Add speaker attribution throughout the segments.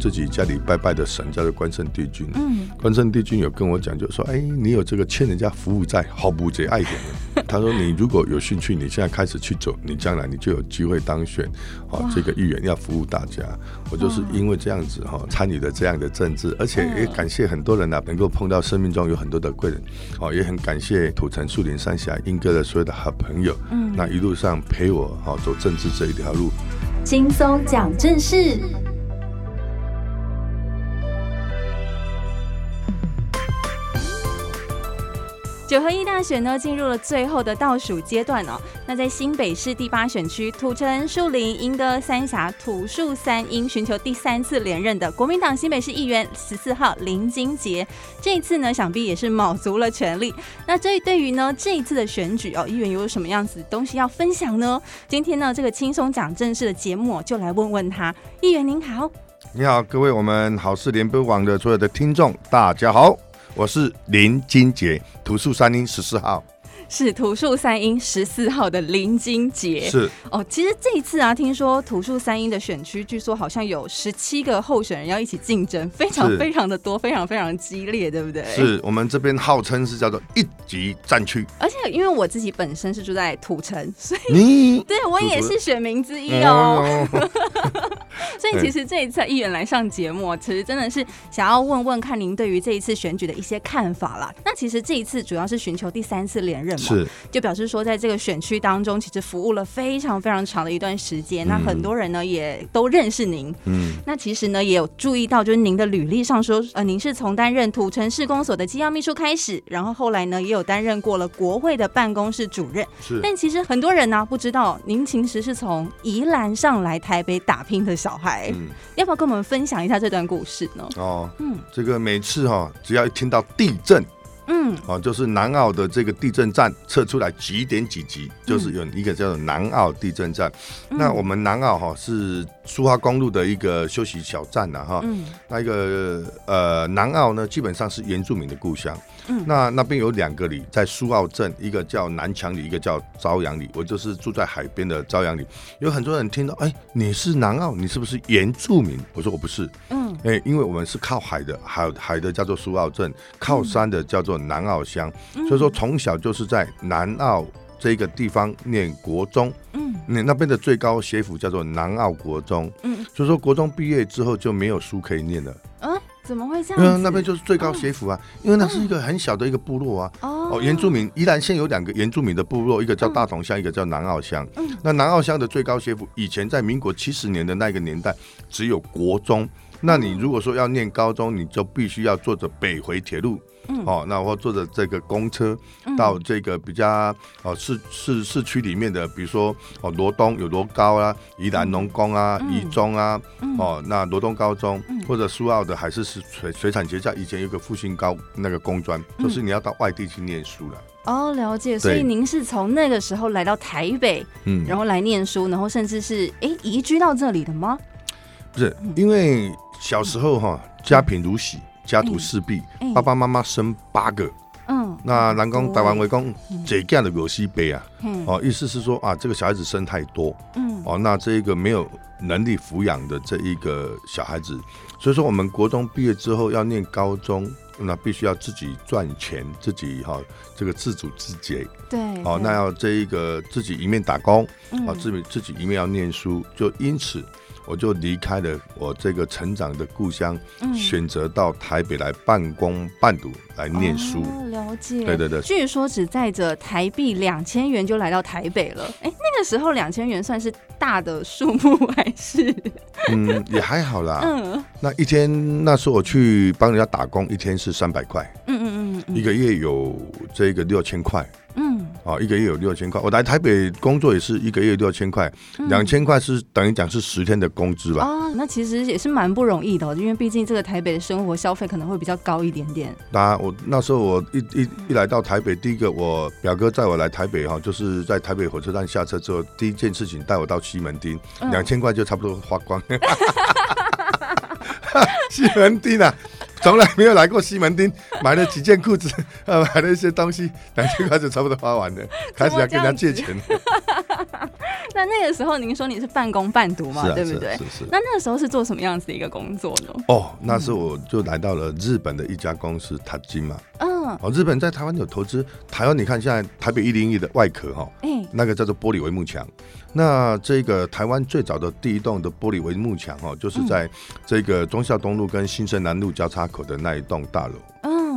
Speaker 1: 自己家里拜拜的神叫做关圣帝君。嗯，关圣帝君有跟我讲，就说：“哎，你有这个欠人家服务债，好不贼爱点的。”他说：“你如果有兴趣，你现在开始去走，你将来你就有机会当选。哦，这个议员要服务大家。”我就是因为这样子哈，参与了这样的政治，而且也感谢很多人啊，能够碰到生命中有很多的贵人。哦，也很感谢土城树林三峡英哥的所有的好朋友。嗯，那一路上陪我哈走政治这一条路。
Speaker 2: 轻松讲正事。九合一大选呢，进入了最后的倒数阶段哦。那在新北市第八选区土城、树林、莺歌、三峡、土树三莺，寻求第三次连任的国民党新北市议员十四号林金杰，这一次呢，想必也是卯足了全力。那这对于呢这一次的选举哦，议员有什么样子东西要分享呢？今天呢，这个轻松讲政事的节目就来问问他。议员您好，
Speaker 1: 你好，各位我们好事联播网的所有的听众，大家好。我是林金杰，土树三英十四号。
Speaker 2: 是土树三英十四号的林金杰。
Speaker 1: 是
Speaker 2: 哦，其实这一次啊，听说土树三英的选区，据说好像有十七个候选人要一起竞争，非常非常的多，非常非常激烈，对不对？
Speaker 1: 是我们这边号称是叫做一级战区。
Speaker 2: 而且因为我自己本身是住在土城，所以你对我也是选民之一哦。所以其实这一次议员来上节目，其实真的是想要问问看您对于这一次选举的一些看法啦。那其实这一次主要是寻求第三次连任嘛。
Speaker 1: 是，
Speaker 2: 就表示说，在这个选区当中，其实服务了非常非常长的一段时间。嗯、那很多人呢，也都认识您。嗯，那其实呢，也有注意到，就是您的履历上说，呃，您是从担任土城市公所的机要秘书开始，然后后来呢，也有担任过了国会的办公室主任。
Speaker 1: 是，
Speaker 2: 但其实很多人呢，不知道您其实是从宜兰上来台北打拼的小孩。嗯，要不要跟我们分享一下这段故事呢？
Speaker 1: 哦，嗯，这个每次哈、哦，只要一听到地震。嗯，哦，就是南澳的这个地震站测出来几点几级，就是有一个叫做南澳地震站。嗯、那我们南澳哈是苏花公路的一个休息小站呐，哈。嗯。那一个呃南澳呢，基本上是原住民的故乡。嗯。那那边有两个里，在苏澳镇，一个叫南强里，一个叫朝阳里。我就是住在海边的朝阳里。有很多人听到，哎、欸，你是南澳，你是不是原住民？我说我不是。嗯。哎、欸，因为我们是靠海的，海海的叫做苏澳镇，靠山的叫做。南澳乡，所以说从小就是在南澳这个地方念国中，嗯，那那边的最高学府叫做南澳国中，嗯，所以说国中毕业之后就没有书可以念了，
Speaker 2: 嗯，怎么会这样？因为
Speaker 1: 那边就是最高学府啊，因为那是一个很小的一个部落啊，哦，原住民宜兰县有两个原住民的部落，一个叫大同乡，一个叫南澳乡，嗯，那南澳乡的最高学府以前在民国七十年的那个年代只有国中，那你如果说要念高中，你就必须要坐着北回铁路。哦，那我坐着这个公车到这个比较哦市市市区里面的，比如说哦罗东有罗高啊，宜兰农工啊，宜中啊，哦那罗东高中或者苏澳的海事水水产学校，以前有个复兴高那个工专，就是你要到外地去念书了。
Speaker 2: 哦，了解。所以您是从那个时候来到台北，嗯，然后来念书，然后甚至是哎移居到这里的吗？
Speaker 1: 不是，因为小时候哈家贫如洗。家徒四壁，爸爸妈妈生八个，嗯，那南宫台湾围攻这样的有西北啊，哦，意思是说啊，这个小孩子生太多，嗯，哦，那这一个没有能力抚养的这一个小孩子，所以说我们国中毕业之后要念高中，那必须要自己赚钱，自己哈这个自主自节，
Speaker 2: 对，
Speaker 1: 哦，那要这一个自己一面打工，啊，自己自己一面要念书，就因此。我就离开了我这个成长的故乡，嗯、选择到台北来半工半读来念书。
Speaker 2: 哦、了解，
Speaker 1: 对对对。
Speaker 2: 据说只带着台币两千元就来到台北了。哎，那个时候两千元算是大的数目 还是？
Speaker 1: 嗯，也还好啦。嗯，那一天那时候我去帮人家打工，一天是三百块。嗯嗯嗯，嗯，一个月有这个六千块。嗯，哦，一个月有六千块。我来台北工作也是一个月六千块，两千块是等于讲是十天的工资吧？
Speaker 2: 哦，那其实也是蛮不容易的，因为毕竟这个台北的生活消费可能会比较高一点点。当然，
Speaker 1: 我那时候我一一一来到台北，第一个我表哥载我来台北哈，就是在台北火车站下车之后，第一件事情带我到西门町，两千块就差不多花光。西门町啊。从来没有来过西门町，买了几件裤子，呃，买了一些东西，两千块就差不多花完了，开始要跟人家借钱。
Speaker 2: 那那个时候您说你是半工半读嘛，
Speaker 1: 啊、
Speaker 2: 对不对？
Speaker 1: 是是，是。
Speaker 2: 那那个时候是做什么样子的一个工作呢？
Speaker 1: 哦，那时候我就来到了日本的一家公司塔金嘛。嗯。哦，日本在台湾有投资。台湾你看现在台北一零一的外壳哈，哎，那个叫做玻璃帷幕墙。那这个台湾最早的第一栋的玻璃帷幕墙哈，就是在这个忠孝东路跟新生南路交叉口的那一栋大楼。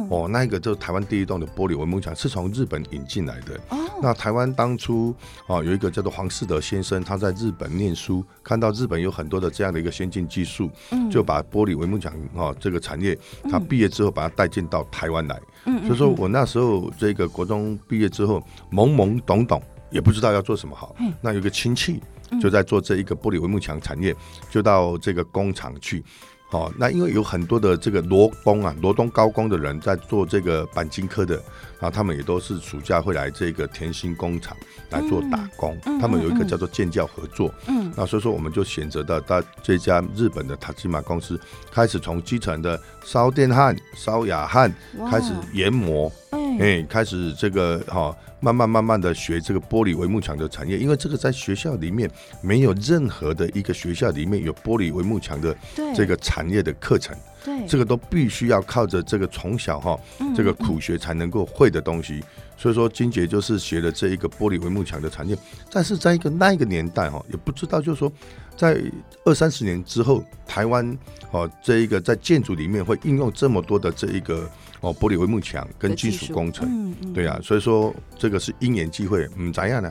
Speaker 1: 哦，那一个就是台湾第一栋的玻璃帷幕墙，是从日本引进来的。哦，那台湾当初哦有一个叫做黄世德先生，他在日本念书，看到日本有很多的这样的一个先进技术，嗯，就把玻璃帷幕墙哦这个产业，他毕业之后把它带进到台湾来。嗯，所以说我那时候这个国中毕业之后，懵懵懂懂，也不知道要做什么好。嗯，那有个亲戚就在做这一个玻璃帷幕墙产业，就到这个工厂去。哦，那因为有很多的这个罗工啊，罗东高工的人在做这个钣金科的，然后他们也都是暑假会来这个甜心工厂来做打工。嗯、他们有一个叫做建教合作。嗯，那所以说我们就选择到到这家日本的塔吉马公司，开始从基层的烧电焊、烧氬焊开始研磨。哎，开始这个哈、哦，慢慢慢慢的学这个玻璃帷幕墙的产业，因为这个在学校里面没有任何的一个学校里面有玻璃帷幕墙的这个产业的课程，对，这个都必须要靠着这个从小哈、哦、这个苦学才能够会的东西。所以说金姐就是学了这一个玻璃帷幕墙的产业，但是在一个那一个年代哈、哦，也不知道就是说在二三十年之后，台湾哦这一个在建筑里面会应用这么多的这一个。哦，玻璃帷幕墙跟金属工程，对啊，所以说这个是因缘际会，嗯，怎样呢？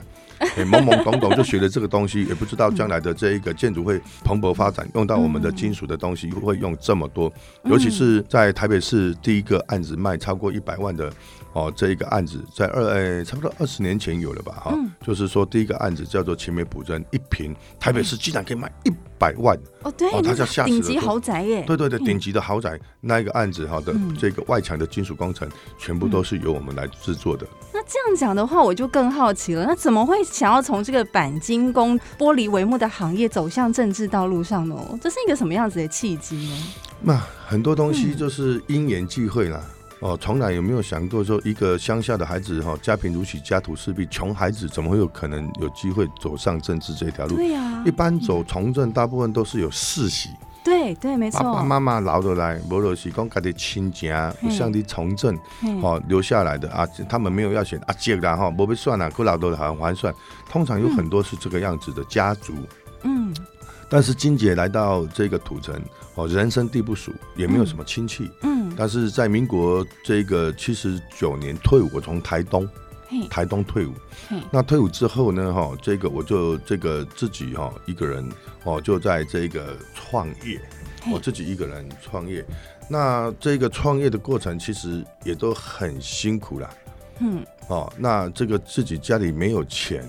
Speaker 1: 欸、懵懵懂懂就学了这个东西，也不知道将来的这一个建筑会蓬勃发展，用到我们的金属的东西会用这么多，尤其是在台北市第一个案子卖超过一百万的。哦，这一个案子在二哎，差不多二十年前有了吧？哈、嗯，就是说第一个案子叫做勤美普真，一平台北市竟然可以卖一百万哦，对，哦，它叫顶
Speaker 2: 级豪宅耶，
Speaker 1: 对对对，顶级的豪宅，那一个案子哈的这个外墙的金属工程，全部都是由我们来制作的。
Speaker 2: 那这样讲的话，我就更好奇了，那怎么会想要从这个钣金工玻璃帷幕的行业走向政治道路上呢？这是一个什么样子的契机呢？
Speaker 1: 那很多东西就是因缘际会啦。哦，从来有没有想过说，一个乡下的孩子哈，家贫如洗，家徒四壁，穷孩子怎么会有可能有机会走上政治这条路？对呀、啊，一般走从政，大部分都是有世袭。
Speaker 2: 对对，没错。
Speaker 1: 爸爸妈妈老的来，无就是讲家的亲家，像你从政哦留下来的啊，他们没有要选啊姐的哈，不被算了，可老多好像还算。通常有很多是这个样子的家族。嗯。但是金姐来到这个土城哦，人生地不熟，也没有什么亲戚。嗯。嗯，但是在民国这个七十九年退伍，我从台东，台东退伍。那退伍之后呢，哈，这个我就这个自己哈一个人哦，就在这个创业，我自己一个人创业。那这个创业的过程其实也都很辛苦啦。嗯。哦，那这个自己家里没有钱。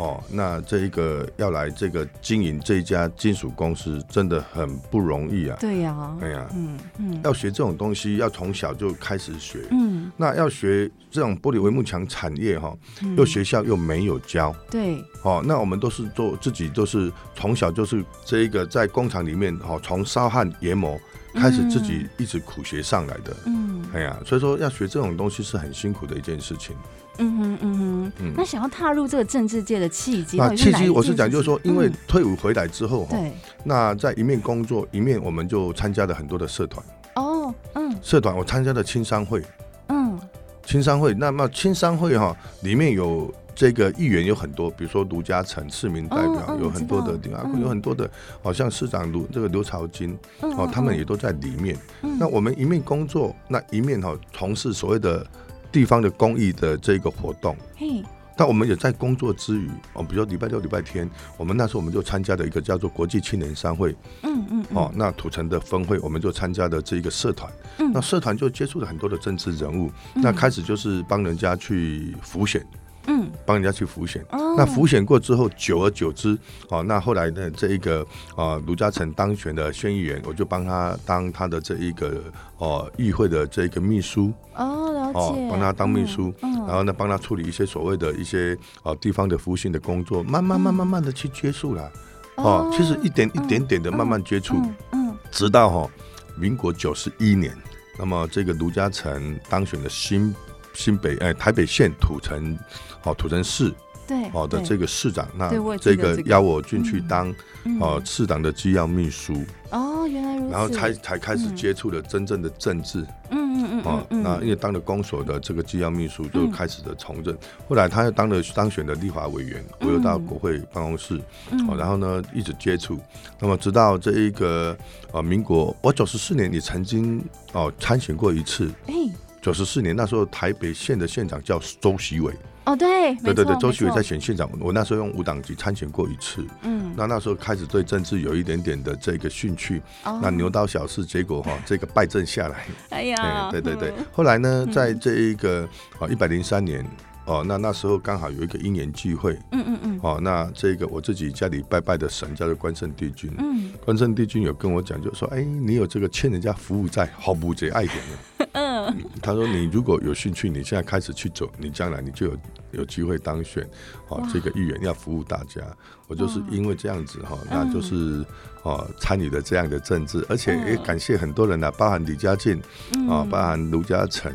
Speaker 1: 哦，那这一个要来这个经营这一家金属公司，真的很不容易啊。
Speaker 2: 对呀，
Speaker 1: 哎呀，嗯嗯，要学这种东西，要从小就开始学。嗯，那要学这种玻璃帷幕墙产业哈，又学校又没有教。对，哦，那我们都是做自己，都是从小就是这一个在工厂里面哦，从烧焊研磨开始，自己一直苦学上来的。嗯，哎呀，所以说要学这种东西是很辛苦的一件事情。
Speaker 2: 嗯哼嗯哼，嗯，那想要踏入这个政治界的契机，
Speaker 1: 那契机我是讲，就是说，因为退伍回来之后哈，对，那在一面工作，一面我们就参加了很多的社团。哦，嗯，社团我参加了青商会，嗯，青商会，那么青商会哈，里面有这个议员有很多，比如说卢嘉诚市民代表有很多的地方，有很多的，好像市长卢这个刘朝金哦，他们也都在里面。那我们一面工作，那一面哈从事所谓的。地方的公益的这个活动，嘿，但我们也在工作之余，哦，比如说礼拜六、礼拜天，我们那时候我们就参加了一个叫做国际青年商会，嗯嗯，哦，那土城的分会，我们就参加了这一个社团，嗯，那社团就接触了很多的政治人物，那开始就是帮人家去浮选。嗯，帮人家去浮选，哦、那浮选过之后，久而久之，哦，那后来呢，这一个啊，卢嘉诚当选的县议员，我就帮他当他的这一个哦，议会的这个秘书，哦，了解，帮他当秘书，嗯嗯、然后呢，帮他处理一些所谓的一些哦地方的辅选的工作，慢慢慢慢慢的去接触了，嗯、哦，其实一点一点点的慢慢接触，嗯，直到哈、哦、民国九十一年，那么这个卢嘉诚当选的新。新北哎，台北县土城，哦土城市
Speaker 2: 对
Speaker 1: 哦的这个市长，那这个邀我进去当哦市长的机要秘书。
Speaker 2: 哦，原来如此。
Speaker 1: 然后才才开始接触了真正的政治。嗯嗯嗯。哦，那因为当了公所的这个机要秘书，就开始的从政。后来他又当了当选的立法委员，我又到国会办公室。哦，然后呢一直接触。那么直到这一个呃民国，我九十四年也曾经哦参选过一次。九十四年那时候台北县的县长叫周习伟。
Speaker 2: 哦，对，
Speaker 1: 对对对，周习伟在选县长，我那时候用无党籍参选过一次，嗯，那那时候开始对政治有一点点的这个兴趣，那牛刀小试，结果哈这个败阵下来，哎呀，对对对，后来呢，在这一个啊一百零三年哦，那那时候刚好有一个因缘聚会，嗯嗯嗯，哦，那这个我自己家里拜拜的神叫做关圣帝君，嗯，关圣帝君有跟我讲，就说，哎，你有这个欠人家服务债，好不节爱点他说你如果有兴趣，你现在开始去走，你将来你就有。有机会当选，哦，这个议员要服务大家，我就是因为这样子哈，那就是哦参与了这样的政治，而且也感谢很多人呢，包含李家进，啊，包含卢嘉诚，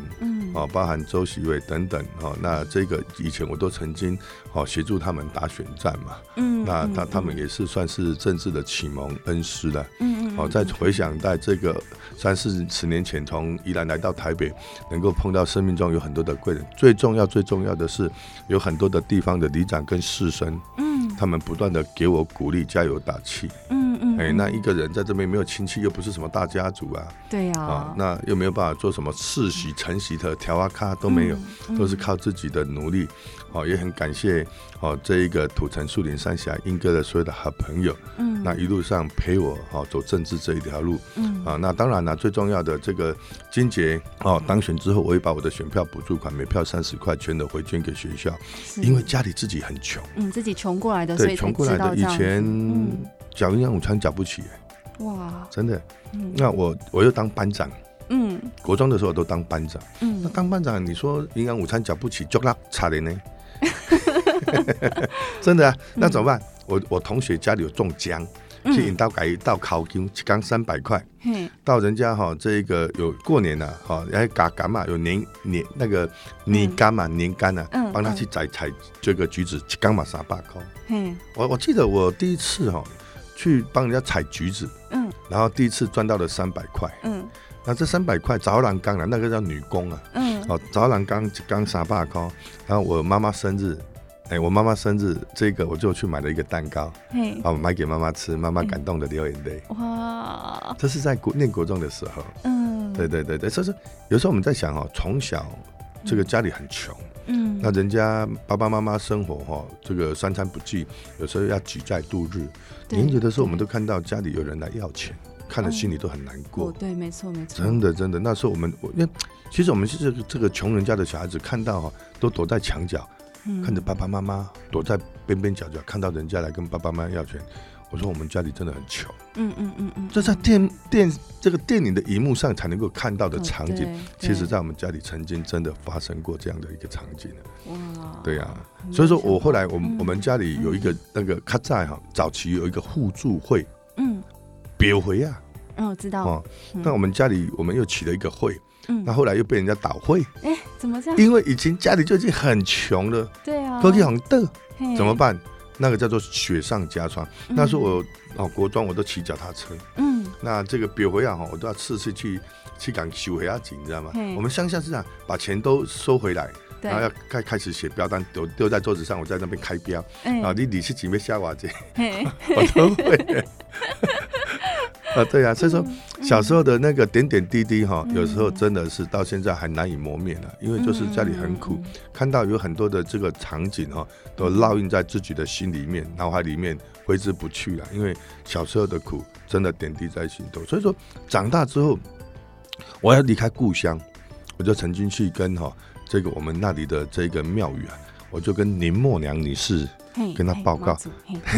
Speaker 1: 啊，包含周锡玮等等，哈，那这个以前我都曾经哦协助他们打选战嘛，嗯，那他他们也是算是政治的启蒙恩师了，嗯嗯，哦，再回想在这个三四十年前从宜兰来到台北，能够碰到生命中有很多的贵人，最重要最重要的是。有很多的地方的里长跟士绅，嗯，他们不断的给我鼓励、加油打气，嗯嗯，哎，那一个人在这边没有亲戚，又不是什么大家族啊，对呀，啊，那又没有办法做什么世袭、承袭的条啊卡都没有，都是靠自己的努力，哦，也很感谢哦这一个土城树林三峡英哥的所有的好朋友，嗯，那一路上陪我哦走政治这一条路，嗯。啊，那当然了，最重要的这个金杰哦当选之后，我也把我的选票补助款每票三十块全的回捐给学校。因为家里自己很穷，嗯，
Speaker 2: 自己穷过来的，
Speaker 1: 对，穷过来的，以前缴营养午餐缴不起，哇，真的，那我我又当班长，嗯，国中的时候都当班长，嗯，那当班长，你说营养午餐缴不起，就那差的呢，真的啊，那怎么办？我我同学家里有种姜。去引导改一道烤金，一缸三百块。到人家哈，这个有过年了哈，然后嘎嘎嘛，有年年那个年干嘛，年柑啊，帮他去摘采这个橘子，一缸嘛三百块。我我记得我第一次哈去帮人家采橘子，嗯，然后第一次赚到了三百块，嗯，那这三百块找人工了，那个叫女工啊，嗯，哦，找人工一缸三百块，然后我妈妈生日。哎、欸，我妈妈生日，这个我就去买了一个蛋糕，嘿，啊，买给妈妈吃，妈妈感动的流眼泪。哇，这是在国念国中的时候，嗯，对对对对，所以说有时候我们在想哦，从小这个家里很穷，嗯，那人家爸爸妈妈生活哈，这个三餐不济，有时候要举债度日，年节的时候我们都看到家里有人来要钱，看了心里都很难过。哦，对，没错没错，真的真的，那时候我们，因为其实我们是这个这个穷人家的小孩子，看到哈都躲在墙角。看着爸爸妈妈躲在边边角角，看到人家来跟爸爸妈妈要钱，我说我们家里真的很穷。嗯嗯嗯嗯，这在电电这个电影的荧幕上才能够看到的场景，其实在我们家里曾经真的发生过这样的一个场景。哇，对呀，所以说我后来我们我们家里有一个那个卡在哈，早期有一个互助会。嗯，别回啊。嗯，我知道。哦，那我们家里我们又起了一个会。嗯，那后来又被人家倒会，哎、欸，怎么这样？因为以前家里就已经很穷了，对啊，科技很的，怎么办？那个叫做雪上加霜。嗯、那时候我哦，国中我都骑脚踏车，嗯，那这个表回啊，哈，我都要次次去去赶修回啊紧，你知道吗？我们乡下是这样，把钱都收回来，然后要开开始写标单，丢丢在桌子上，我在那边开标，嗯、啊，你你是准备下瓦子，我都会。啊，对啊，所以说小时候的那个点点滴滴哈，有时候真的是到现在还难以磨灭了，因为就是家里很苦，看到有很多的这个场景哈，都烙印在自己的心里面、脑海里面挥之不去了。因为小时候的苦真的点滴在心头，所以说长大之后我要离开故乡，我就曾经去跟哈这个我们那里的这个庙宇啊，我就跟林默娘女士。跟他报告，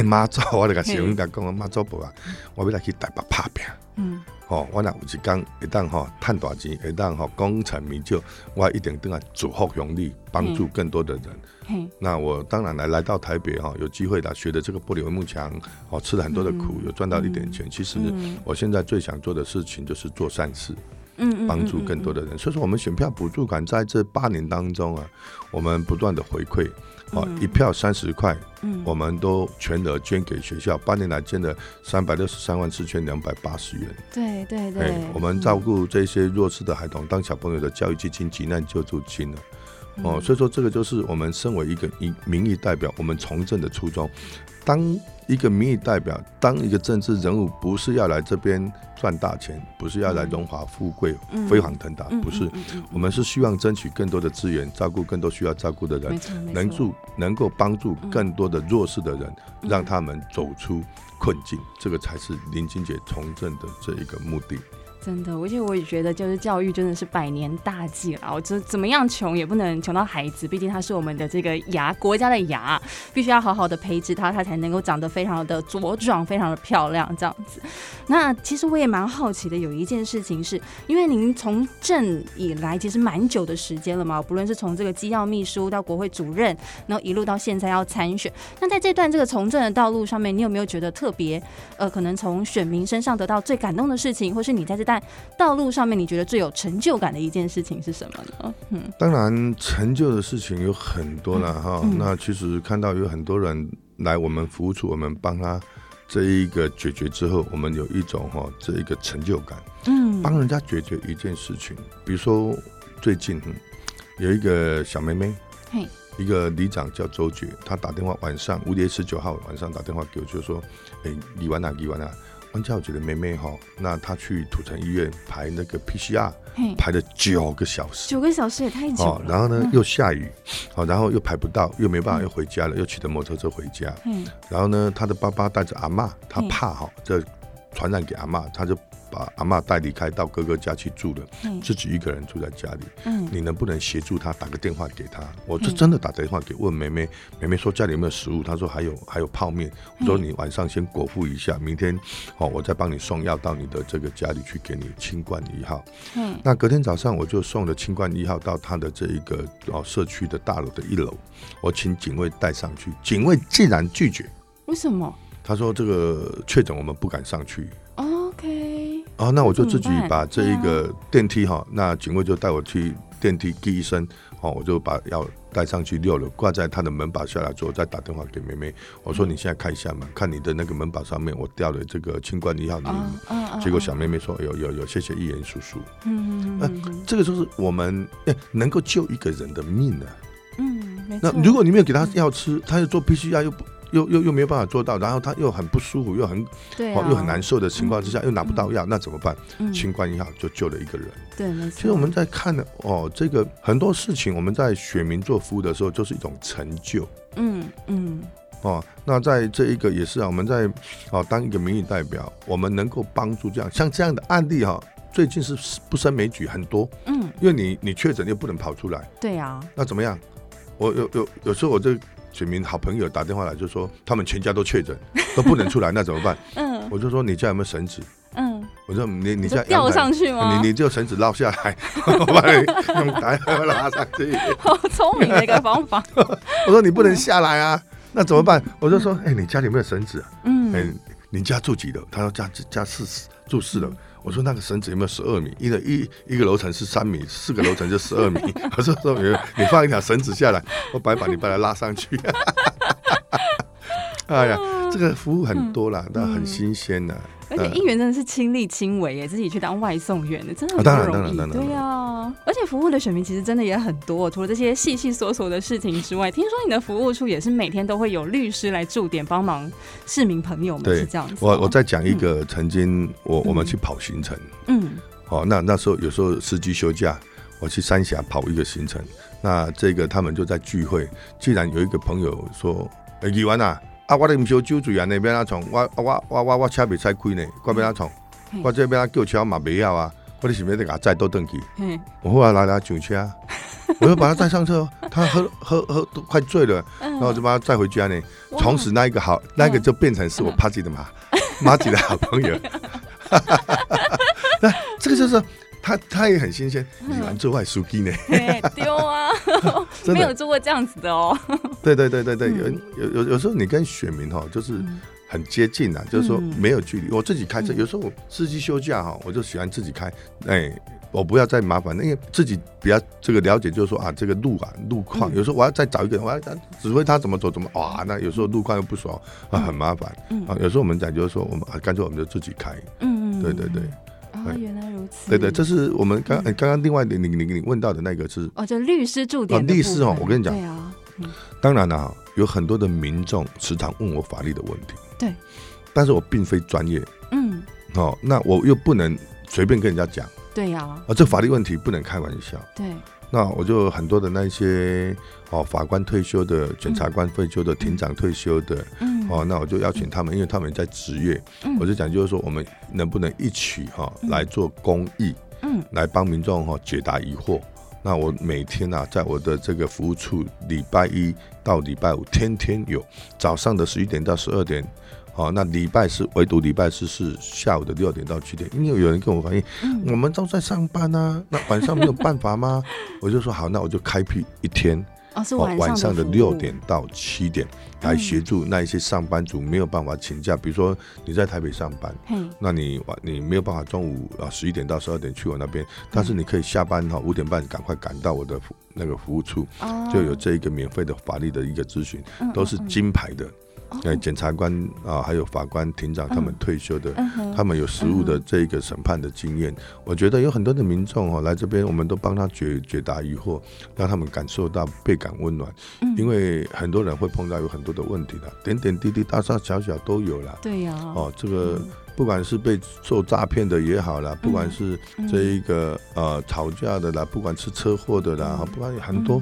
Speaker 1: 妈祖，我那个小英讲讲，妈祖婆啊，我要来去台北拍拼。嗯，哦，我那有一天一旦哈赚大钱，一旦哈功成名就，我一定等来祝福用力，帮助更多的人。嗯，那我当然来来到台北哈，有机会的学的这个玻璃帷幕墙，哦，吃了很多的苦，有赚到一点钱。其实我现在最想做的事情就是做善事。嗯，帮助更多的人。所以说，我们选票补助款在这八年当中啊，我们不断的回馈。哦，一票三十块，嗯，我们都全额捐给学校。八年来捐了三百六十三万四千两百八十元。
Speaker 2: 对对对，
Speaker 1: 我们照顾这些弱势的孩童，当小朋友的教育基金、急难救助金了。哦，所以说这个就是我们身为一个民民意代表，我们从政的初衷。当一个民意代表，当一个政治人物，不是要来这边赚大钱，不是要来荣华富贵、飞黄腾达，不是。我们是希望争取更多的资源，照顾更多需要照顾的人，能助能够帮助更多的弱势的人，让他们走出困境，这个才是林金杰从政的这一个目的。
Speaker 2: 真的，而且我也觉得，就是教育真的是百年大计了。我怎怎么样穷也不能穷到孩子，毕竟他是我们的这个牙，国家的牙，必须要好好的培植他，他才能够长得非常的茁壮，非常的漂亮这样子。那其实我也蛮好奇的，有一件事情是，因为您从政以来其实蛮久的时间了嘛，不论是从这个机要秘书到国会主任，然后一路到现在要参选，那在这段这个从政的道路上面，你有没有觉得特别呃，可能从选民身上得到最感动的事情，或是你在这段道路上面，你觉得最有成就感的一件事情是什么呢？嗯，
Speaker 1: 当然成就的事情有很多了哈。嗯、那其实看到有很多人来我们服务处，我们帮他这一个解决之后，我们有一种哈这一个成就感。嗯，帮人家解决一件事情，比如说最近有一个小妹妹，嘿，一个里长叫周杰，他打电话晚上五月十九号晚上打电话给我，就说：“哎，你完啊，李完啊。”温家觉的妹妹哈，那她去土城医院排那个 PCR，排了九个小时，
Speaker 2: 九个小时也太久了。
Speaker 1: 然后呢，又下雨，好，然后又排不到，又没办法，又回家了，又骑着摩托车回家。嗯，然后呢，他的爸爸带着阿嬷，他怕哈，这传染给阿妈，他就。把阿妈带离开到哥哥家去住了，自己一个人住在家里。嗯，你能不能协助他打个电话给他？我就真的打电话给问妹妹，妹妹说家里有没有食物？她说还有，还有泡面。我说你晚上先果腹一下，明天哦，我再帮你送药到你的这个家里去，给你清冠一号。嗯，那隔天早上我就送了清冠一号到他的这一个哦社区的大楼的一楼，我请警卫带上去，警卫竟然拒绝。
Speaker 2: 为什么？
Speaker 1: 他说这个确诊我们不敢上去。
Speaker 2: OK。
Speaker 1: 哦，那我就自己把这一个电梯哈，那警卫就带我去电梯第一声，哦，我就把药带上去六楼，挂在他的门把下来之后，再打电话给妹妹，我说你现在看一下嘛，看你的那个门把上面我掉了这个清冠一号的，结果小妹妹说有有有，谢谢议员叔叔。嗯嗯嗯，这个就是我们能够救一个人的命呢。嗯，那如果你没有给他药吃，他又做 PCR 又不。又又又没有办法做到，然后他又很不舒服，又很对、啊哦，又很难受的情况之下，嗯、又拿不到药，嗯、那怎么办？清冠一号就救了一个人。对，没错。其实我们在看的哦，这个很多事情，我们在选民做服务的时候，就是一种成就。嗯嗯。哦，那在这一个也是啊，我们在哦当一个民意代表，我们能够帮助这样像这样的案例哈、哦，最近是不胜枚举，很多。嗯。因为你你确诊又不能跑出来。对啊。那怎么样？我有有有时候我这。选民好朋友打电话来就说他们全家都确诊，都不能出来，那怎么办？嗯，我就说你家有没有绳子？嗯，我说你你家
Speaker 2: 吊上去吗？
Speaker 1: 你你就绳子捞下来，我把你用台车拉上去。
Speaker 2: 好聪明的一个方法。
Speaker 1: 我说你不能下来啊，那怎么办？我就说哎，你家里有没有绳子？嗯，哎，你家住几楼？他说家家四住四楼。我说那个绳子有没有十二米？一个一一个楼层是三米，四个楼层就十二米。我说说你你放一条绳子下来，我白把你把它拉上去。哎呀，这个服务很多啦，那很新鲜呐。
Speaker 2: 而且应援真的是亲力亲为耶，自己去当外送员的，真的很不容易。当然，当然，当然。对呀，而且服务的选民其实真的也很多。除了这些细细琐琐的事情之外，听说你的服务处也是每天都会有律师来驻点帮忙市民朋友们，是这样子。
Speaker 1: 我我再讲一个，曾经我我们去跑行程，嗯，好，那那时候有时候司机休假，我去三峡跑一个行程，那这个他们就在聚会。既然有一个朋友说，哎，议员啊。啊！我咧毋烧酒醉啊，那边那从我我我我我车未使开呢，我边那从我这边那叫车嘛未晓啊，我咧是要得给他载倒转去。我后来来来上车，我就把他载上车，他喝喝喝都快醉了，然后就把他载回家呢。从此那一个好，那个就变成是我帕吉的马马 吉的好朋友。那这个就是。他他也很新鲜，你玩做外书记呢？
Speaker 2: 丢啊，没有做过这样子的哦。
Speaker 1: 对对对对对，有有有有时候你跟选民哈，就是很接近啊，就是说没有距离。我自己开车，有时候我司机休假哈，我就喜欢自己开。哎，我不要再麻烦，因为自己比较这个了解，就是说啊，这个路啊路况，有时候我要再找一个人，我要指挥他怎么走怎么哇，那有时候路况又不熟啊，很麻烦。啊，有时候我们讲就是说，我们啊，干脆我们就自己开。嗯嗯，对对对。
Speaker 2: 啊，原来如此。
Speaker 1: 对对，这是我们刚刚刚另外你你你你问到的那个是
Speaker 2: 哦，就律师助点。
Speaker 1: 律师哦，我跟你讲，对啊，当然了，有很多的民众时常问我法律的问题。
Speaker 2: 对。
Speaker 1: 但是我并非专业。嗯。哦，那我又不能随便跟人家讲。
Speaker 2: 对呀。
Speaker 1: 啊，这法律问题不能开玩笑。
Speaker 2: 对。
Speaker 1: 那我就很多的那些哦，法官退休的、检察官退休的、庭长退休的，嗯，哦，那我就邀请他们，因为他们在职业，我就讲就是说，我们能不能一起哈来做公益，嗯，来帮民众哈解答疑惑。那我每天啊，在我的这个服务处，礼拜一到礼拜五天天有，早上的十一点到十二点。哦，那礼拜四唯独礼拜四是下午的六点到七点，因为有人跟我反映，嗯、我们都在上班啊，那晚上没有办法吗？我就说好，那我就开辟一天，
Speaker 2: 哦，是晚上的，
Speaker 1: 晚上的六点到七点来协助那一些上班族没有办法请假，比如说你在台北上班，嗯，那你晚你没有办法中午啊十一点到十二点去我那边，但是你可以下班哈五点半赶快赶到我的那个服务处，就有这一个免费的法律的一个咨询，都是金牌的。呃，检察官啊，还有法官、庭长，他们退休的，他们有实务的这个审判的经验。我觉得有很多的民众哦来这边，我们都帮他解解答疑惑，让他们感受到倍感温暖。因为很多人会碰到有很多的问题的，点点滴滴、大大小小都有了。
Speaker 2: 对呀。
Speaker 1: 哦，这个。不管是被受诈骗的也好啦，不管是这一个呃吵架的啦，不管是车祸的啦，不管有很多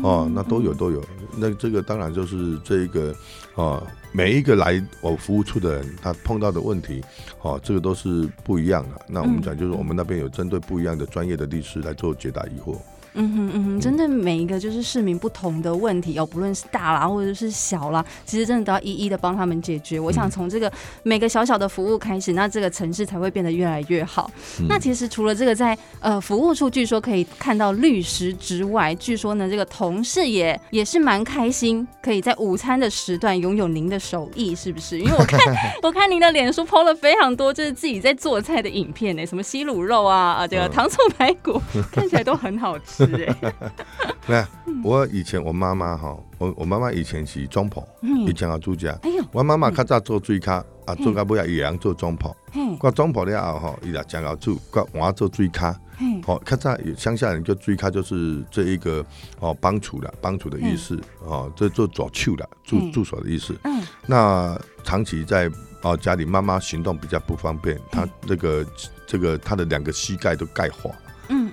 Speaker 1: 哦，那都有都有。那这个当然就是这一个哦，每一个来我服务处的人，他碰到的问题哦，这个都是不一样的。那我们讲就是我们那边有针对不一样的专业的律师来做解答疑惑。
Speaker 2: 嗯哼嗯哼，真的每一个就是市民不同的问题哦，不论是大啦或者是小啦，其实真的都要一一的帮他们解决。我想从这个每个小小的服务开始，那这个城市才会变得越来越好。嗯、那其实除了这个在呃服务处，据说可以看到律师之外，据说呢这个同事也也是蛮开心，可以在午餐的时段拥有您的手艺，是不是？因为我 看我看您的脸书 PO 了非常多，就是自己在做菜的影片呢，什么西卤肉啊啊这个糖醋排骨，看起来都很好吃。
Speaker 1: 对，我以前我妈妈哈，我我妈妈以前是总铺，以前要住家。我妈妈较早做水卡，啊做到尾啊，也样做总铺。过总铺了后哈，伊来将要做，过换做水卡。好，较早乡下人就追卡，就是这一个哦帮厨的帮厨的意思哦，这做左手的助助手的意思。嗯那长期在哦家里，妈妈行动比较不方便，她那个这个她的两个膝盖都钙化。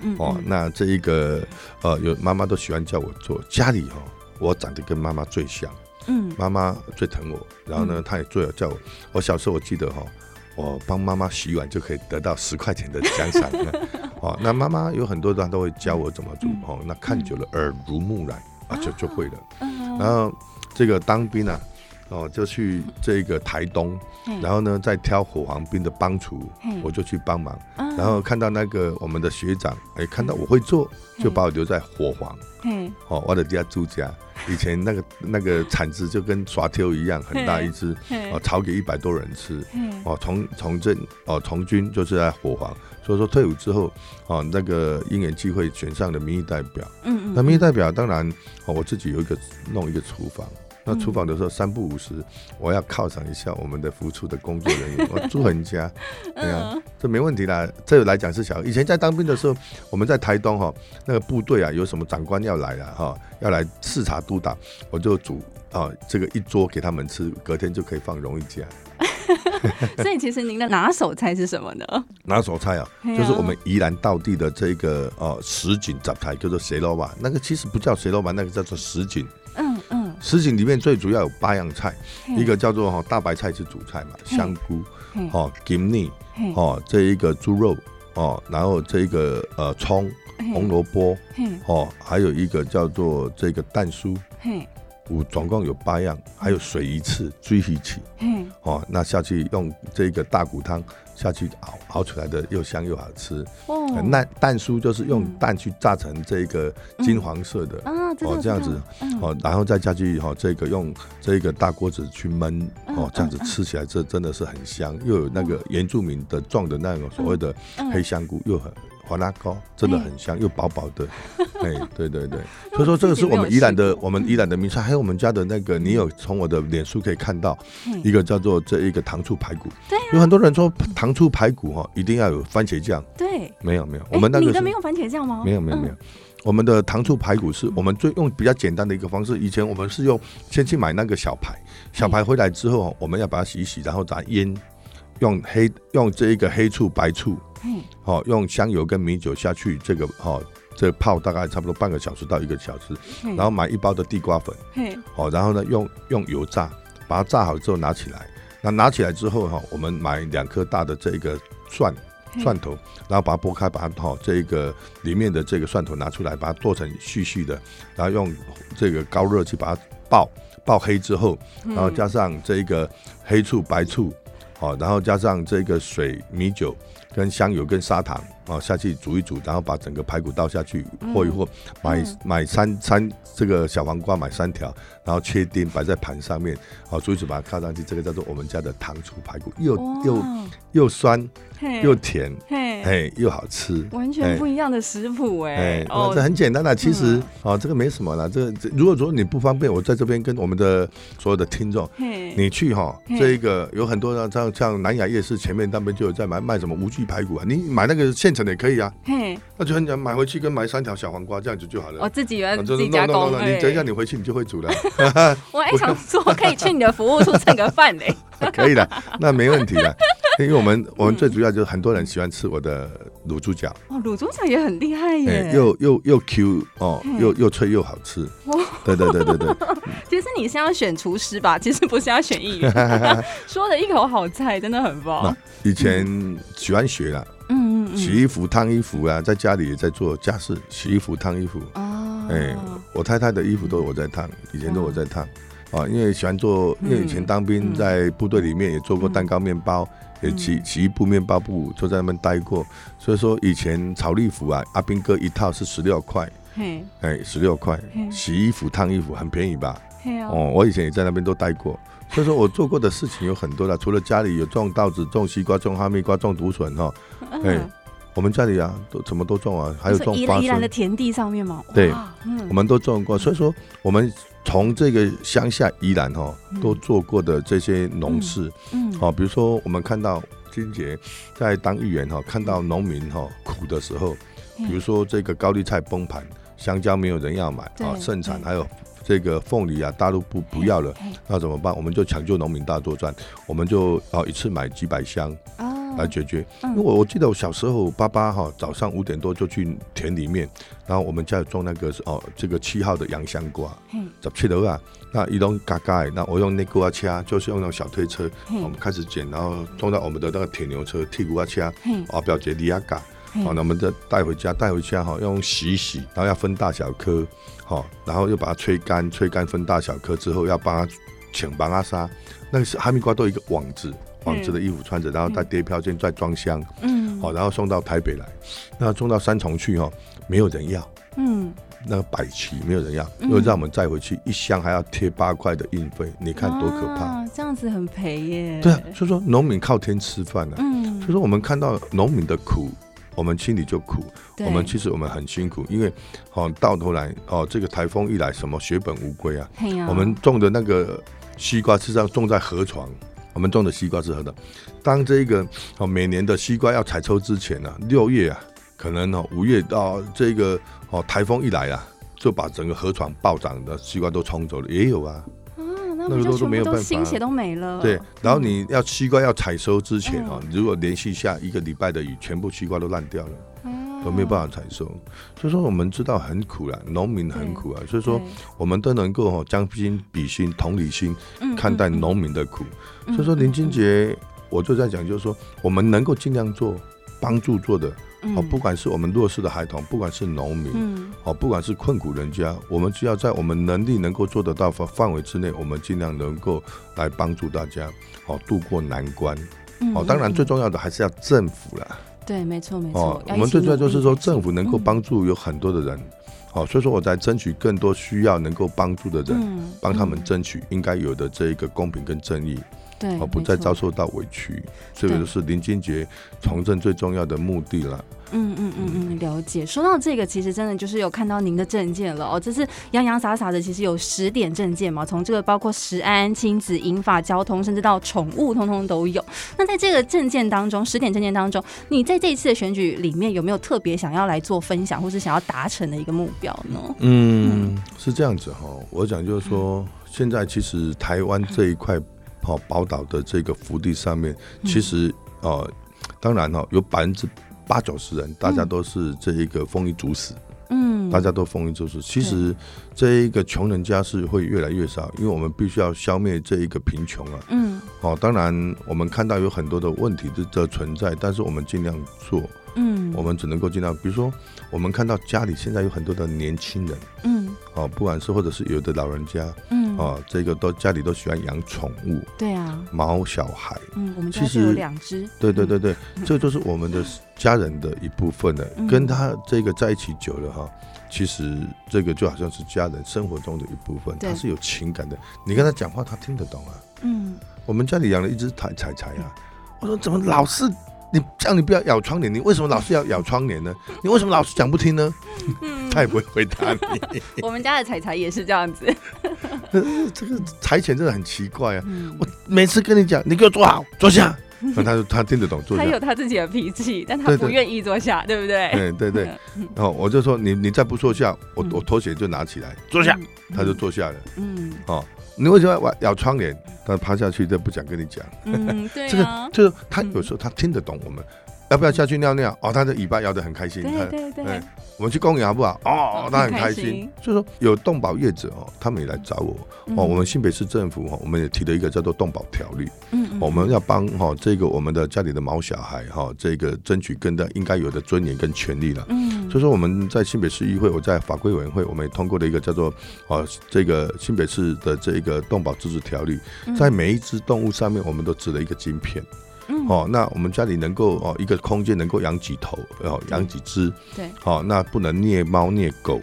Speaker 1: 嗯嗯哦，那这一个呃，有妈妈都喜欢叫我做家里哦，我长得跟妈妈最像，嗯，妈妈最疼我，然后呢，她也最有叫我。我小时候我记得哈，我帮妈妈洗碗就可以得到十块钱的奖赏。哦，那妈妈有很多人都会教我怎么做哦，那看久了耳濡目染啊，就就会了。然后这个当兵啊。哦，就去这个台东，然后呢，再挑火黄兵的帮厨，我就去帮忙。然后看到那个我们的学长，哎，看到我会做，就把我留在火黄。哦，我的家住家，以前那个那个铲子就跟刷挑一样，很大一只，哦，炒给一百多人吃。哦，从从政哦，从军就是在火黄，所以说退伍之后，哦，那个因缘机会选上了民意代表。嗯嗯。那民意代表当然，哦，我自己有一个弄一个厨房。那厨房的时候三不五时，我要犒赏一下我们的服务处的工作人员。我住人家，对啊，这没问题啦。这来讲是小。以前在当兵的时候，我们在台东哈，那个部队啊，有什么长官要来了哈，要来视察督导，我就煮啊这个一桌给他们吃，隔天就可以放荣誉假。
Speaker 2: 所以其实您的拿手菜是什么呢？
Speaker 1: 拿手菜啊，就是我们宜兰道地的这个哦什锦杂菜，叫做蛇肉吧。那个其实不叫蛇肉吧，那个叫做什锦。什锦里面最主要有八样菜，一个叫做哈大白菜是主菜嘛，香菇，哦，金栗，哦，这一个猪肉，哦，然后这一个呃葱，红萝卜，哦，还有一个叫做这个蛋酥，五总共有八样，还有水鱼翅、追鱼翅，哦，那下去用这个大骨汤。下去熬熬出来的又香又好吃。哦。那蛋酥就是用蛋去炸成这个金黄色的哦，这样子。哦，然后再下去哈，这个用这个大锅子去焖哦，这样子吃起来这真的是很香，又有那个原住民的种的那种所谓的黑香菇，又很黄拉糕，真的很香，又薄薄的。哎，对对对，所以说这个是我们宜兰的，我们宜兰的名菜，还有我们家的那个，你有从我的脸书可以看到一个叫做这一个糖醋排骨。对，有很多人说糖醋排骨哈，一定要有番茄酱。对，没有没有，我们那个
Speaker 2: 你的没有番茄酱吗？
Speaker 1: 没有没有没有。我们的糖醋排骨是我们最用比较简单的一个方式。以前我们是用先去买那个小排，小排回来之后，我们要把它洗一洗，然后炸腌，用黑用这一个黑醋白醋，好用香油跟米酒下去，这个好这个泡大概差不多半个小时到一个小时，然后买一包的地瓜粉，好然后呢用用油炸，把它炸好之后拿起来，那拿起来之后哈，我们买两颗大的这个蒜。蒜头，然后把它剥开，把它哈这一个里面的这个蒜头拿出来，把它剁成细细的，然后用这个高热去把它爆爆黑之后，然后加上这一个黑醋白醋，好，然后加上这个水米酒跟香油跟砂糖，啊下去煮一煮，然后把整个排骨倒下去和一和，买买三三这个小黄瓜买三条，然后切丁摆在盘上面，好煮一煮把它靠上去，这个叫做我们家的糖醋排骨，又又又酸。又甜，嘿，又好吃，
Speaker 2: 完全不一样的食谱哎。
Speaker 1: 哦，这很简单的，其实啊，这个没什么了。这这，如果说你不方便，我在这边跟我们的所有的听众，你去哈，这一个有很多像像南雅夜市前面那边就有在买卖什么无脊排骨啊，你买那个现成的也可以啊。嘿，那就很简单，买回去跟买三条小黄瓜这样子就好了。
Speaker 2: 我自己原来自己加工，
Speaker 1: 你等一下你回去你就会煮了。
Speaker 2: 我还想说 可以去你的服务处蹭个饭嘞。
Speaker 1: 可以的，那没问题的。因为我们我们最主要就是很多人喜欢吃我的卤猪脚
Speaker 2: 哦，卤猪脚也很厉害耶，
Speaker 1: 又又又 Q 哦，又又脆又好吃。对对对对对。
Speaker 2: 其实你是要选厨师吧？其实不是要选艺人。说的一口好菜，真的很棒。
Speaker 1: 以前喜欢学啦，嗯嗯，洗衣服、烫衣服啊，在家里也在做家事，洗衣服、烫衣服。哦。哎，我太太的衣服都是我在烫，以前都我在烫啊，因为喜欢做，因为以前当兵在部队里面也做过蛋糕、面包。也洗洗衣部、面包布，就在那边待过，所以说以前炒栗服啊，阿斌哥一套是十六块，哎，十六块，洗衣服、烫衣服很便宜吧？哦，我以前也在那边都待过，所以说我做过的事情有很多了，除了家里有种稻子、种西瓜、种哈密瓜、种竹笋哈，哎，我们家里啊都什么都种啊，还有种花生。宜
Speaker 2: 兰的田地上面嘛？
Speaker 1: 对，嗯我们都种过，所以说我们。从这个乡下宜兰哈都做过的这些农事，嗯，好，比如说我们看到金杰在当议员哈，看到农民哈苦的时候，比如说这个高丽菜崩盘，香蕉没有人要买啊，盛产，还有这个凤梨啊，大陆不不要了，那怎么办？我们就抢救农民大作战，我们就啊一次买几百箱。来解决，因为我我记得我小时候，爸爸哈早上五点多就去田里面，然后我们家有种那个是哦这个七号的洋香瓜，十七楼啊，那一笼嘎嘎，那我用那个掐，就是用那种小推车，我们开始捡，然后装到我们的那个铁牛车，铁骨啊掐，啊表姐利亚嘎，好，那我们再带回家，带回家哈用洗一洗，然后要分大小颗，好，然后又把它吹干，吹干分大小颗之后，要帮它请帮它杀，那个是哈密瓜都有一个网子。黄色的衣服穿着，然后再叠票件，再装箱，嗯，好，然后送到台北来，那送到三重去哈，没有人要，嗯，那个百旗没有人要，又让我们再回去，一箱还要贴八块的运费，你看多可怕，
Speaker 2: 这样子很赔耶。
Speaker 1: 对啊，所以说农民靠天吃饭呢，嗯，所以说我们看到农民的苦，我们心里就苦，我们其实我们很辛苦，因为哦到头来哦这个台风一来，什么血本无归啊，我们种的那个西瓜实际上种在河床。我们种的西瓜是何的？当这个哦，每年的西瓜要采收之前呢、啊，六月啊，可能哦五月到这个哦台风一来啊，就把整个河床暴涨的西瓜都冲走了，也有啊。
Speaker 2: 啊，那个都没有办法，心血都没了。
Speaker 1: 对，然后你要西瓜要采收之前啊，如果连续下一个礼拜的雨，全部西瓜都烂掉了。都没有办法采收，所以说我们知道很苦了，农民很苦啊，所以说我们都能够哈将心比心、同理心看待农民的苦。所以说林俊杰，我就在讲，就是说我们能够尽量做帮助做的，哦，不管是我们弱势的孩童，不管是农民，哦，不管是困苦人家，我们只要在我们能力能够做得到范范围之内，我们尽量能够来帮助大家，哦，渡过难关。哦，当然最重要的还是要政府啦。
Speaker 2: 对，没错，没错。哦，
Speaker 1: 我们最重要就是说，政府能够帮助有很多的人，好，所以说我在争取更多需要能够帮助的人，帮他们争取应该有的这一个公平跟正义。
Speaker 2: 对，
Speaker 1: 哦，不再遭受到委屈，这个就是林俊杰从政最重要的目的了。
Speaker 2: 嗯嗯嗯嗯，了解。说到这个，其实真的就是有看到您的证件了哦，这是洋洋洒洒的，其实有十点证件嘛。从这个包括食安、亲子、银发、交通，甚至到宠物，通通都有。那在这个证件当中，十点证件当中，你在这一次的选举里面有没有特别想要来做分享，或是想要达成的一个目标呢？
Speaker 1: 嗯，是这样子哈。我讲就是说，现在其实台湾这一块好宝岛的这个福地上面，其实呃，当然哈，有百分之。八九十人，大家都是这一个丰衣足食，嗯，大家都丰衣足食。其实这一个穷人家是会越来越少，因为我们必须要消灭这一个贫穷啊，嗯，哦，当然我们看到有很多的问题的存在，但是我们尽量做，嗯，我们只能够尽量，比如说我们看到家里现在有很多的年轻人，嗯，哦，不管是或者是有的老人家，嗯。啊，这个都家里都喜欢养宠物，
Speaker 2: 对啊，
Speaker 1: 毛小孩，
Speaker 2: 嗯，我们其实有两只，
Speaker 1: 对对对对，这就是我们的家人的一部分了。跟他这个在一起久了哈，其实这个就好像是家人生活中的一部分，他是有情感的。你跟他讲话，他听得懂啊。嗯，我们家里养了一只彩彩彩啊，我说怎么老是你叫你不要咬窗帘，你为什么老是要咬窗帘呢？你为什么老是讲不听呢？他也不会回答你。
Speaker 2: 我们家的彩彩也是这样子。
Speaker 1: 这个柴犬真的很奇怪啊！我每次跟你讲，你给我坐好，坐下。他他他听得懂，坐下。
Speaker 2: 他有他自己的脾气，但他不愿意坐下，对不对？
Speaker 1: 对对对。然后我就说，你你再不坐下，我我拖鞋就拿起来，坐下。他就坐下了。嗯。哦，你为什么要咬窗帘？他趴下去，他不想跟你讲。
Speaker 2: 嗯，对。
Speaker 1: 这个就是他有时候他听得懂我们。要不要下去尿尿？哦，他的尾巴摇得很开心。
Speaker 2: 对 对对。
Speaker 1: 我们去公园好不好？哦，他很开心。所以说，有动保业者哦，他们也来找我哦。我们新北市政府哈，我们也提了一个叫做动保条例。嗯，我们要帮哈这个我们的家里的毛小孩哈，这个争取更大应该有的尊严跟权利了。嗯。所以说，我们在新北市议会，我在法规委员会，我们也通过了一个叫做啊这个新北市的这个动保自治条例，在每一只动物上面，我们都植了一个晶片。嗯哦，那我们家里能够哦，一个空间能够养几头，哦，养几只，对，好，那不能虐猫虐狗，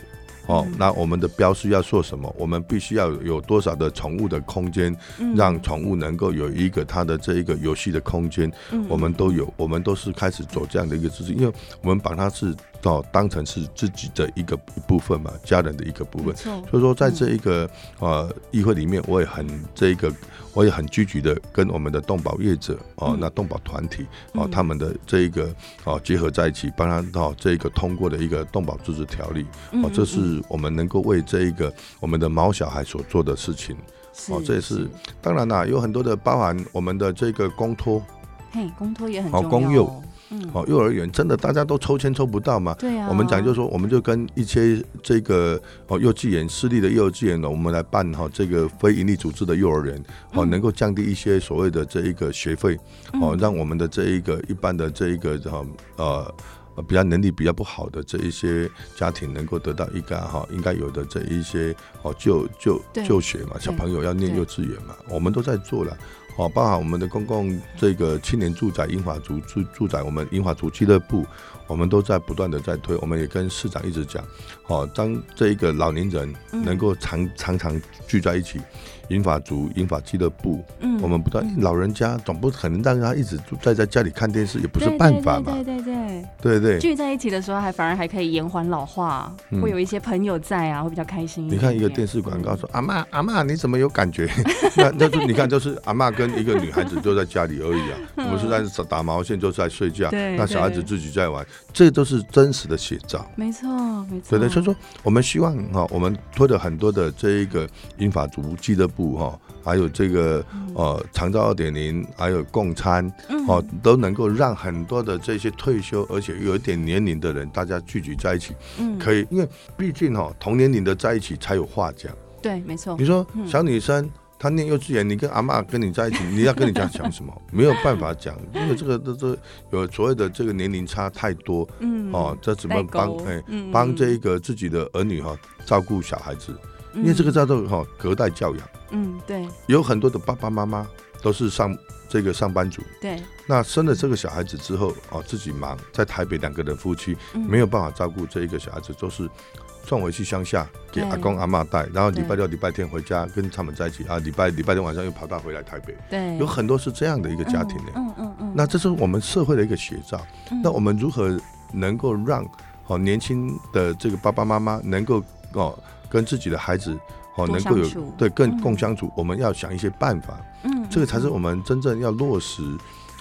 Speaker 1: 哦，那我们的标示要做什么？我们必须要有多少的宠物的空间，让宠物能够有一个它的这一个游戏的空间，我们都有，我们都是开始走这样的一个姿势，因为我们把它是。哦，当成是自己的一个一部分嘛，家人的一个部分。所以说，在这一个呃议会里面，我也很这一个，我也很积极的跟我们的动保业者哦，那动保团体哦，他们的这一个哦结合在一起，帮他到这一个通过的一个动保自治条例哦，这是我们能够为这一个我们的毛小孩所做的事情哦，这也是当然啦，有很多的包含我们的这个公托，
Speaker 2: 嘿，公托也很重要，
Speaker 1: 公幼。嗯，哦，幼儿园真的大家都抽签抽不到嘛？对啊。我们讲就是说，我们就跟一些这个哦幼稚园私立的幼稚园呢，我们来办哈这个非营利组织的幼儿园，哦，能够降低一些所谓的这一个学费，哦，让我们的这一个一般的这一个哈呃比较能力比较不好的这一些家庭，能够得到一个哈应该有的这一些哦就就就学嘛，小朋友要念幼稚园嘛，我们都在做了。哦，包含我们的公共这个青年住宅、英华族住住宅，我们英华族俱乐部，我们都在不断的在推。我们也跟市长一直讲，哦，当这一个老年人能够常常常聚在一起。银发族、银发俱乐部，嗯，我们不断老人家总不可能让他一直住在在家里看电视，也不是办法嘛。对对对对对，聚在一起的时候，还反而还可以延缓老化，会有一些朋友在啊，会比较开心。你看一个电视广告说：“阿妈阿妈，你怎么有感觉？” 那那就你看，就是阿妈跟一个女孩子就在家里而已啊，我们是在打毛线，就是在睡觉。那小孩子自己在玩，这都是真实的写照。没错，没错。对对，所以说我们希望哈，我们推了很多的这一个银发族俱乐部。哈，还有这个呃，长照二点零，还有共餐，哦，都能够让很多的这些退休而且有一点年龄的人，大家聚集在一起，嗯，可以，因为毕竟哈，同年龄的在一起才有话讲。对，没错。你说小女生她念幼稚园，你跟阿妈跟你在一起，你要跟你家讲什么？没有办法讲，因为这个都都有所谓的这个年龄差太多，嗯，哦，这怎么帮哎帮这个自己的儿女哈照顾小孩子？因为这个叫做哈隔代教养。嗯，对，有很多的爸爸妈妈都是上这个上班族。
Speaker 2: 对。
Speaker 1: 那生了这个小孩子之后，哦，自己忙，在台北两个人夫妻没有办法照顾这一个小孩子，都是送回去乡下给阿公阿妈带，然后礼拜六、礼拜天回家跟他们在一起啊，礼拜礼拜天晚上又跑到回来台北。
Speaker 2: 对。
Speaker 1: 有很多是这样的一个家庭的。
Speaker 2: 嗯嗯嗯。
Speaker 1: 那这是我们社会的一个写照。那我们如何能够让哦年轻的这个爸爸妈妈能够哦跟自己的孩子？哦，能够有对更共相处，我们要想一些办法，嗯，这个才是我们真正要落实，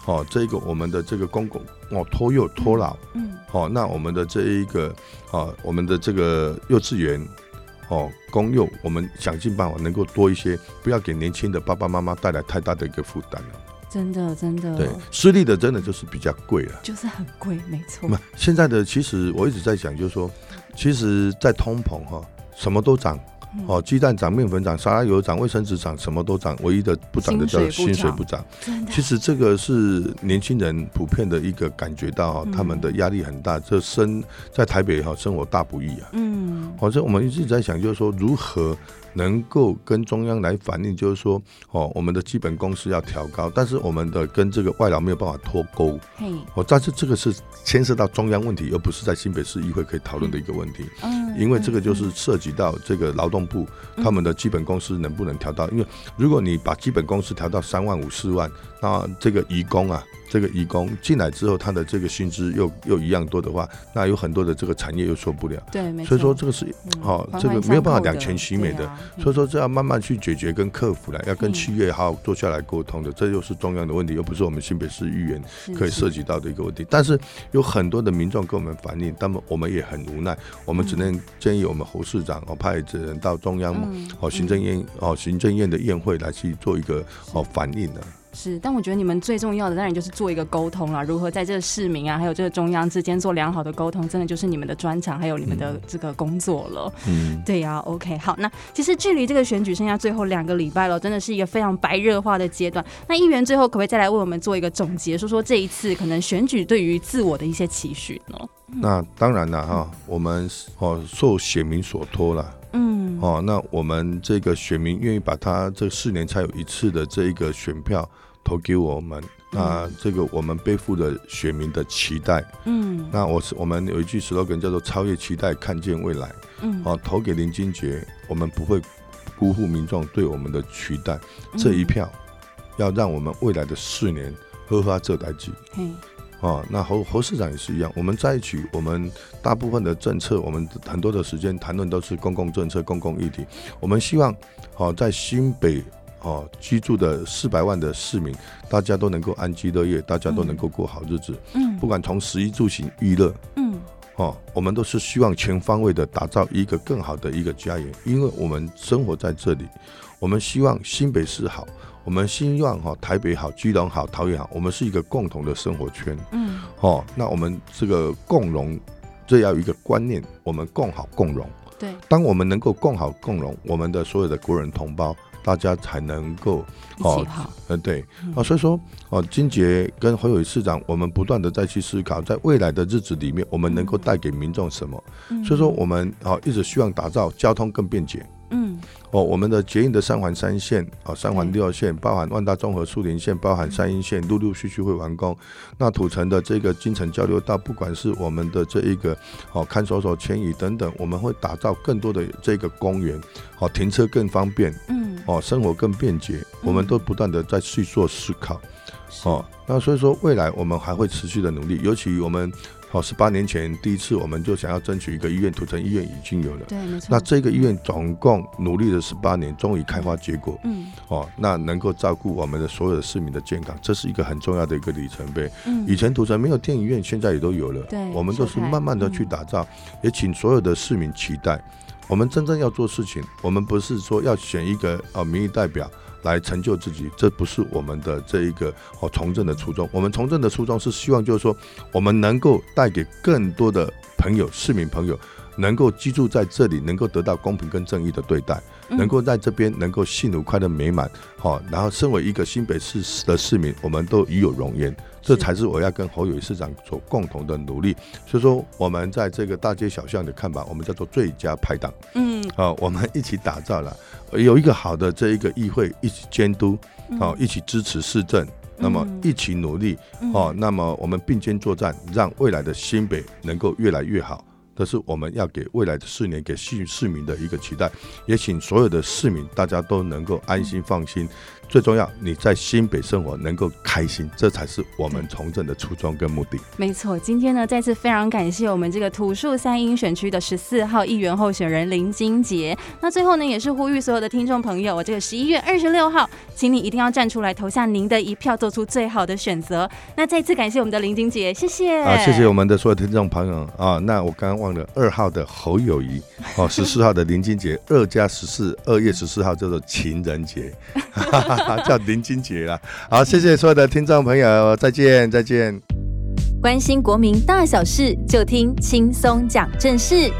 Speaker 1: 哦，这个我们的这个公共哦托幼托老，嗯，哦，那我们的这一个啊，我们的这个幼稚园，哦，公幼，我们想尽办法能够多一些，不要给年轻的爸爸妈妈带来太大的一个负担了。
Speaker 2: 真的，真的，
Speaker 1: 对，私立的真的就是比较贵了，
Speaker 2: 就是很贵，没错。
Speaker 1: 那现在的其实我一直在讲，就是说，其实，在通膨哈，什么都涨。哦，鸡蛋涨，面粉涨，沙拉油涨，卫生纸涨，什么都涨，唯一的不涨的叫薪水不涨。其实这个是年轻人普遍的一个感觉到哈，他们的压力很大，这生在台北哈生活大不易啊。嗯，好，像我们一直在想，就是说如何。能够跟中央来反映，就是说，哦，我们的基本工资要调高，但是我们的跟这个外劳没有办法脱钩。哦，但是这个是牵涉到中央问题，而不是在新北市议会可以讨论的一个问题。嗯，因为这个就是涉及到这个劳动部他们的基本工资能不能调到，因为如果你把基本工资调到三万五四万，那这个移工啊。这个移工进来之后，他的这个薪资又又一样多的话，那有很多的这个产业又受不了。
Speaker 2: 对，没错。
Speaker 1: 所以说这个是好，这个没有办法两全其美的。所以说这要慢慢去解决跟克服了，要跟企业好好坐下来沟通的。这又是中央的问题，又不是我们新北市议员可以涉及到的一个问题。但是有很多的民众跟我们反映，那么我们也很无奈，我们只能建议我们侯市长哦派人到中央哦行政院哦行政院的宴会来去做一个哦反映的。
Speaker 2: 是，但我觉得你们最重要的当然就是做一个沟通了，如何在这个市民啊，还有这个中央之间做良好的沟通，真的就是你们的专长，还有你们的这个工作了。嗯，对呀、啊。OK，好，那其实距离这个选举剩下最后两个礼拜了，真的是一个非常白热化的阶段。那议员最后可不可以再来为我们做一个总结，说说这一次可能选举对于自我的一些期许呢？
Speaker 1: 那当然了哈，我们哦受选民所托了。嗯，哦，那我们这个选民愿意把他这四年才有一次的这一个选票投给我们，那这个我们背负着选民的期待。嗯，那我是我们有一句 slogan 叫做“超越期待，看见未来”。嗯，哦，投给林金杰，我们不会辜负民众对我们的期待。这一票要让我们未来的四年喝花这台机。嗯。哦，那侯侯市长也是一样。我们在一起，我们大部分的政策，我们很多的时间谈论都是公共政策、公共议题。我们希望，哦，在新北哦居住的四百万的市民，大家都能够安居乐业，大家都能够过好日子。嗯，不管从食衣住行娱乐，嗯，哦，我们都是希望全方位的打造一个更好的一个家园，因为我们生活在这里，我们希望新北市好。我们希望哈台北好，基隆好，桃园好，我们是一个共同的生活圈。嗯，哦，那我们这个共荣，这要有一个观念，我们共好共荣。对，当我们能够共好共荣，我们的所有的国人同胞，大家才能够哦，嗯，对，啊，所以说哦，金杰跟侯友宜市长，我们不断的再去思考，在未来的日子里面，我们能够带给民众什么？所以说，我们哦一直希望打造交通更便捷。嗯，哦，我们的捷运的三环三线，哦，三环六线，包含万达综合树林线，包含三阴线，陆陆续续会完工。那土城的这个金城交流道，不管是我们的这一个哦看守所迁移等等，我们会打造更多的这个公园，哦，停车更方便，嗯，哦，生活更便捷，我们都不断的在去做思考，哦，那所以说未来我们还会持续的努力，尤其我们。好，十八年前第一次我们就想要争取一个医院，土城医院已经有了。对，没错。那这个医院总共努力了十八年，终于开花结果。嗯。哦，那能够照顾我们的所有的市民的健康，这是一个很重要的一个里程碑。嗯。以前土城没有电影院，现在也都有了。对。我们都是慢慢的去打造，也请所有的市民期待，我们真正要做事情，我们不是说要选一个呃民意代表。来成就自己，这不是我们的这一个哦从政的初衷。我们从政的初衷是希望，就是说，我们能够带给更多的朋友、市民朋友，能够居住在这里，能够得到公平跟正义的对待，能够在这边能够幸福快乐美满，好，然后身为一个新北市的市民，我们都与有荣焉。这才是我要跟侯友宜市长所共同的努力。所以说，我们在这个大街小巷的看法，我们叫做最佳拍档。嗯，好，我们一起打造了有一个好的这一个议会，一起监督，好，一起支持市政，那么一起努力，哦，那么我们并肩作战，让未来的新北能够越来越好。这是我们要给未来的四年给市市民的一个期待。也请所有的市民大家都能够安心放心。最重要，你在新北生活能够开心，这才是我们从政的初衷跟目的。
Speaker 2: 没错，今天呢，再次非常感谢我们这个土树三英选区的十四号议员候选人林金杰。那最后呢，也是呼吁所有的听众朋友，我这个十一月二十六号，请你一定要站出来投下您的一票，做出最好的选择。那再次感谢我们的林金杰，谢谢。
Speaker 1: 啊，谢谢我们的所有听众朋友啊。那我刚刚忘了二号的侯友谊哦，十四号的林金杰，二加十四，二月十四号叫做情人节。叫林俊杰啦，好，谢谢所有的听众朋友，再见，再见。
Speaker 2: 关心国民大小事，就听轻松讲正事。